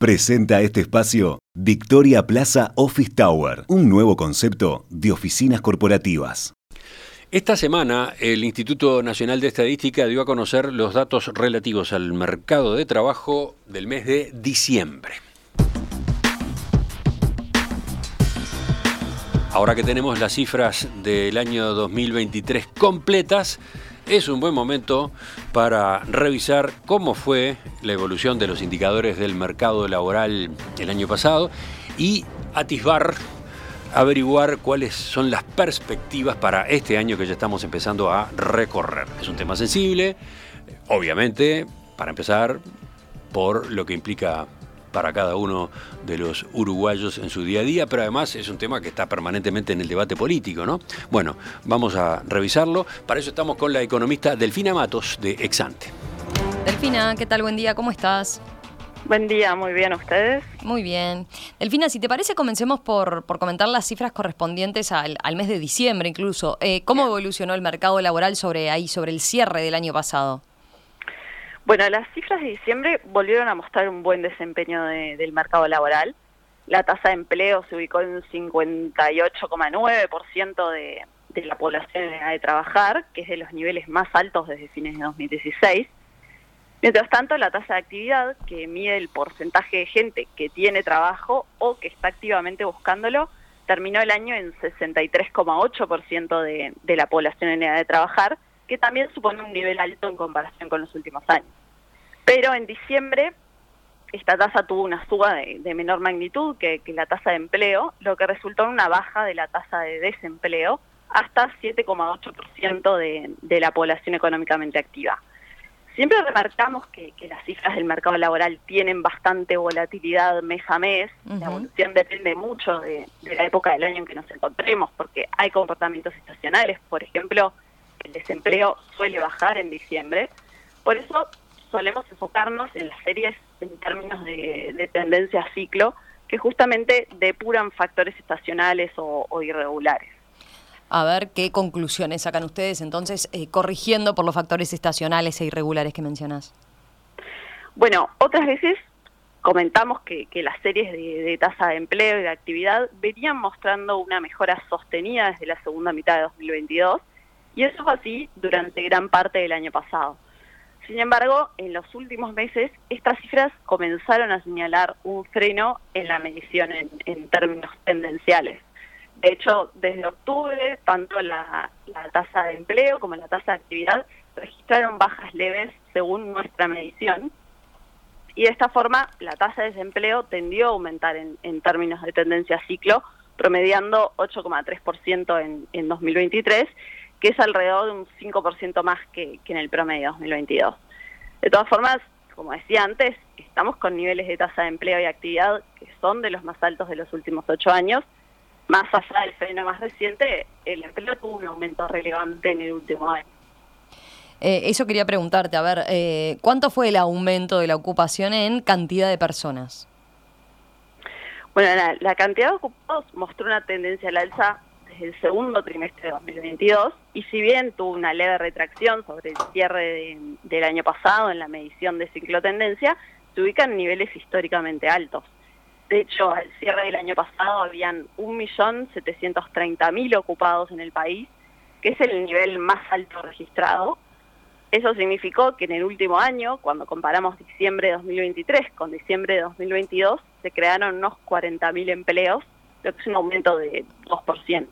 Presenta este espacio Victoria Plaza Office Tower, un nuevo concepto de oficinas corporativas. Esta semana el Instituto Nacional de Estadística dio a conocer los datos relativos al mercado de trabajo del mes de diciembre. Ahora que tenemos las cifras del año 2023 completas, es un buen momento para revisar cómo fue la evolución de los indicadores del mercado laboral el año pasado y atisbar, averiguar cuáles son las perspectivas para este año que ya estamos empezando a recorrer. Es un tema sensible, obviamente, para empezar, por lo que implica para cada uno de los uruguayos en su día a día, pero además es un tema que está permanentemente en el debate político, ¿no? Bueno, vamos a revisarlo. Para eso estamos con la economista Delfina Matos de Exante. Delfina, ¿qué tal? Buen día, ¿cómo estás? Buen día, muy bien, ¿ustedes? Muy bien. Delfina, si te parece, comencemos por, por comentar las cifras correspondientes al, mes de diciembre incluso. Eh, ¿Cómo evolucionó el mercado laboral sobre ahí, sobre el cierre del año pasado? Bueno, las cifras de diciembre volvieron a mostrar un buen desempeño del mercado laboral. La tasa de empleo se ubicó en un 58,9% de, de la población en edad de trabajar, que es de los niveles más altos desde fines de 2016. Mientras tanto, la tasa de actividad, que mide el porcentaje de gente que tiene trabajo o que está activamente buscándolo, terminó el año en 63,8% de, de la población en edad de trabajar, que también supone un nivel alto en comparación con los últimos años. Pero en diciembre esta tasa tuvo una suba de, menor magnitud que, la tasa de empleo, lo que resultó en una baja de la tasa de desempleo hasta 7,8% de, de la población económicamente activa. Siempre remarcamos que, las cifras del mercado laboral tienen bastante volatilidad mes a mes. La evolución depende mucho de, de, la época del año en que nos encontremos, porque hay comportamientos estacionales. Por ejemplo, el desempleo suele bajar en diciembre. Por eso solemos enfocarnos en las series en términos de, tendencia a ciclo, que justamente depuran factores estacionales o, irregulares. A ver qué conclusiones sacan ustedes entonces, eh, corrigiendo por los factores estacionales e irregulares que mencionas. Bueno, otras veces comentamos que, las series de, de, tasa de empleo y de actividad venían mostrando una mejora sostenida desde la segunda mitad de 2022 y eso fue así durante gran parte del año pasado. Sin embargo, en los últimos meses estas cifras comenzaron a señalar un freno en la medición en, términos tendenciales. De hecho, desde octubre, tanto la, tasa de empleo como la tasa de actividad registraron bajas leves según nuestra medición. Y de esta forma, la tasa de desempleo tendió a aumentar en, términos de tendencia ciclo, promediando 8,3% en, en 2023 que es alrededor de un 5% más que, en el promedio 2022. De todas formas, como decía antes, estamos con niveles de tasa de empleo y actividad que son de los más altos de los últimos ocho años. Más allá del freno más reciente, el empleo tuvo un aumento relevante en el último año. Eh, eso quería preguntarte, a ver, eh, ¿cuánto fue el aumento de la ocupación en cantidad de personas? Bueno, la cantidad de ocupados mostró una tendencia al alza el segundo trimestre de 2022 y si bien tuvo una leve retracción sobre el cierre del año pasado en la medición de ciclo tendencia, se ubica en niveles históricamente altos. De hecho, al cierre del año pasado habían 1.730.000 ocupados en el país, que es el nivel más alto registrado. Eso significó que en el último año, cuando comparamos diciembre de 2023 con diciembre de 2022, se crearon unos 40.000 empleos, lo que es un aumento de 2%.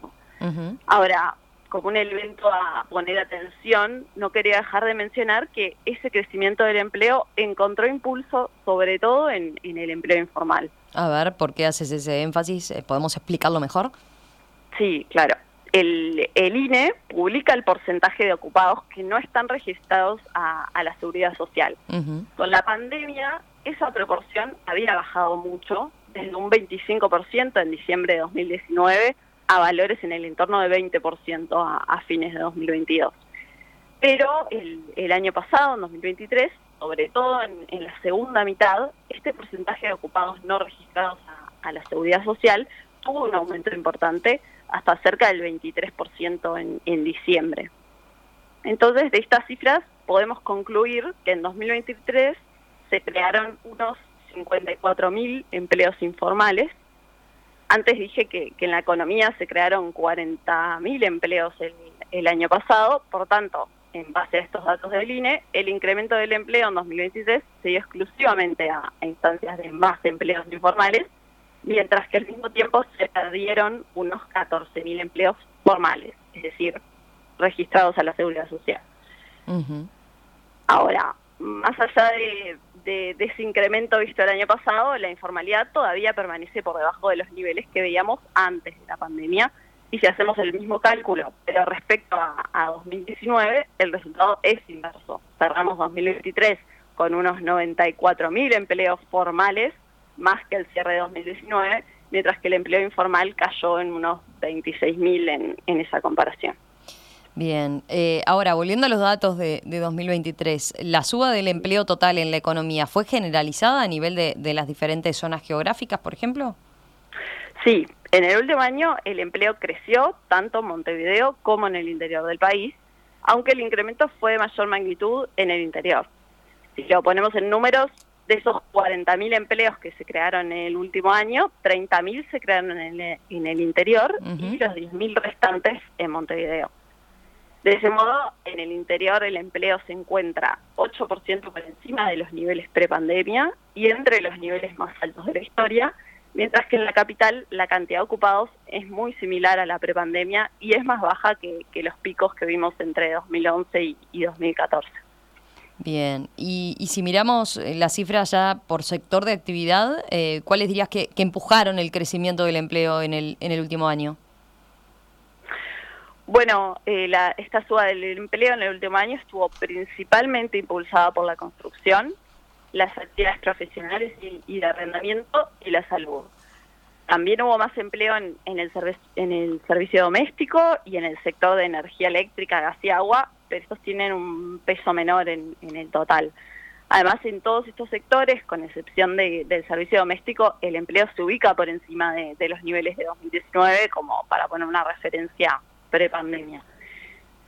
Ahora, como un elemento a poner atención, no quería dejar de mencionar que ese crecimiento del empleo encontró impulso sobre todo en, el empleo informal. A ver, ¿por qué haces ese énfasis? Eh, ¿Podemos explicarlo mejor? Sí, claro. El, INE publica el porcentaje de ocupados que no están registrados a, la seguridad social. Con la pandemia, esa proporción había bajado mucho, desde un 25% en diciembre de 2019 a valores en el entorno de 20% a, a, fines de 2022. Pero el, año pasado, en 2023, sobre todo en, la segunda mitad, este porcentaje de ocupados no registrados a, la seguridad social tuvo un aumento importante hasta cerca del 23% en, en diciembre. Entonces, de estas cifras podemos concluir que en 2023 se crearon unos 54.000 empleos informales. Antes dije que, en la economía se crearon 40.000 empleos el, el año pasado, por tanto, en base a estos datos del INE, el incremento del empleo en 2026 se dio exclusivamente a, instancias de más empleos informales, mientras que al mismo tiempo se perdieron unos 14.000 empleos formales, es decir, registrados a la seguridad social. Ahora, más allá de, de, ese incremento visto el año pasado, la informalidad todavía permanece por debajo de los niveles que veíamos antes de la pandemia, y si hacemos el mismo cálculo, pero respecto a, 2019, el resultado es inverso. Cerramos 2023 con unos 94.000 empleos formales, más que el cierre de 2019, mientras que el empleo informal cayó en unos 26.000 en, en esa comparación. Bien, eh, ahora volviendo a los datos de, 2023, ¿la suba del empleo total en la economía fue generalizada a nivel de, de las diferentes zonas geográficas, por ejemplo? Sí, en el último año el empleo creció tanto en Montevideo como en el interior del país, aunque el incremento fue de mayor magnitud en el interior. Si lo ponemos en números, de esos 40.000 empleos que se crearon en el último año, 30.000 se crearon en el, interior y los 10.000 restantes en Montevideo. De ese modo, en el interior el empleo se encuentra 8% por encima de los niveles prepandemia y entre los niveles más altos de la historia, mientras que en la capital la cantidad de ocupados es muy similar a la prepandemia y es más baja que, los picos que vimos entre 2011 y, 2014. Bien, y, si miramos eh, las cifras ya por sector de actividad, eh, ¿cuáles dirías que, empujaron el crecimiento del empleo en el, en el último año? Bueno, eh, esta suba del empleo en el último año estuvo principalmente impulsada por la construcción, las actividades profesionales y, de arrendamiento y la salud. También hubo más empleo en, el en el servicio doméstico y en el sector de energía eléctrica, gas y agua, pero estos tienen un peso menor en, el total. Además, en todos estos sectores, con excepción del servicio doméstico, el empleo se ubica por encima de, de los niveles de 2019, como para poner una referencia prepandemia.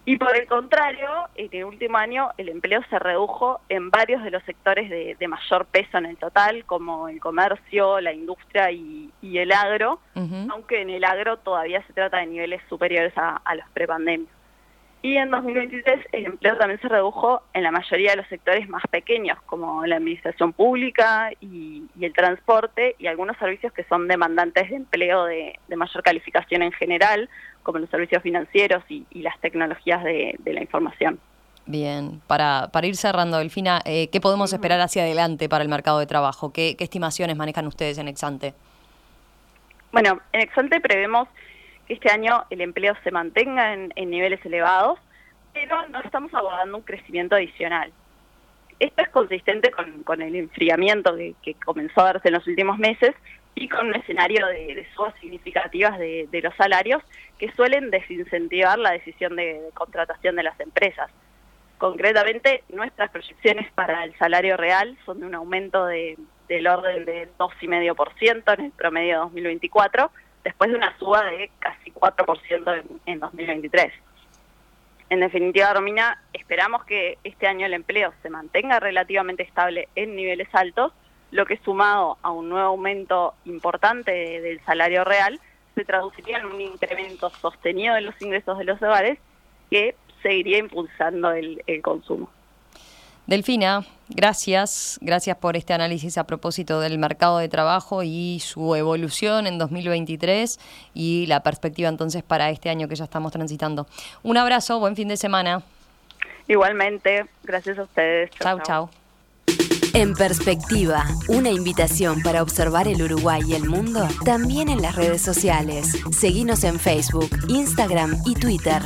Y por el contrario, en el último año el empleo se redujo en varios de los sectores de, mayor peso en el total, como el comercio, la industria y, el agro, aunque en el agro todavía se trata de niveles superiores a, a los prepandemios. Y en 2023 el empleo también se redujo en la mayoría de los sectores más pequeños, como la administración pública y, el transporte, y algunos servicios que son demandantes de empleo de, mayor calificación en general, como los servicios financieros y, las tecnologías de, la información. Bien, para, para ir cerrando, Delfina, eh, ¿qué podemos esperar hacia adelante para el mercado de trabajo? ¿Qué, estimaciones manejan ustedes en Exante? Bueno, en Exante prevemos este año el empleo se mantenga en, niveles elevados, pero no estamos abordando un crecimiento adicional. Esto es consistente con, el enfriamiento que, comenzó a darse en los últimos meses y con un escenario de, subas significativas de, los salarios que suelen desincentivar la decisión de, contratación de las empresas. Concretamente, nuestras proyecciones para el salario real son de un aumento del orden del 2,5% en el promedio de 2024, después de una suba de casi 4% en, 2023. En definitiva, Romina, esperamos que este año el empleo se mantenga relativamente estable en niveles altos, lo que sumado a un nuevo aumento importante del salario real, se traduciría en un incremento sostenido de los ingresos de los hogares que seguiría impulsando el consumo. Delfina, gracias. Gracias por este análisis a propósito del mercado de trabajo y su evolución en 2023 y la perspectiva entonces para este año que ya estamos transitando. Un abrazo, buen fin de semana. Igualmente, gracias a ustedes. Chau, chau. En perspectiva, una invitación para observar el Uruguay y el mundo también en las redes sociales. Seguimos en Facebook, Instagram y Twitter.